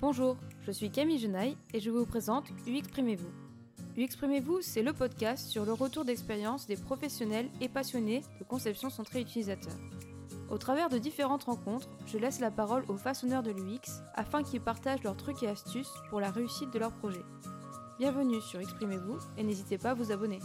Bonjour, je suis Camille Genaille et je vous présente UXprimez-vous. UXprimez-vous, c'est le podcast sur le retour d'expérience des professionnels et passionnés de conception centrée utilisateur. Au travers de différentes rencontres, je laisse la parole aux façonneurs de l'UX afin qu'ils partagent leurs trucs et astuces pour la réussite de leur projet. Bienvenue sur Exprimez-vous et n'hésitez pas à vous abonner.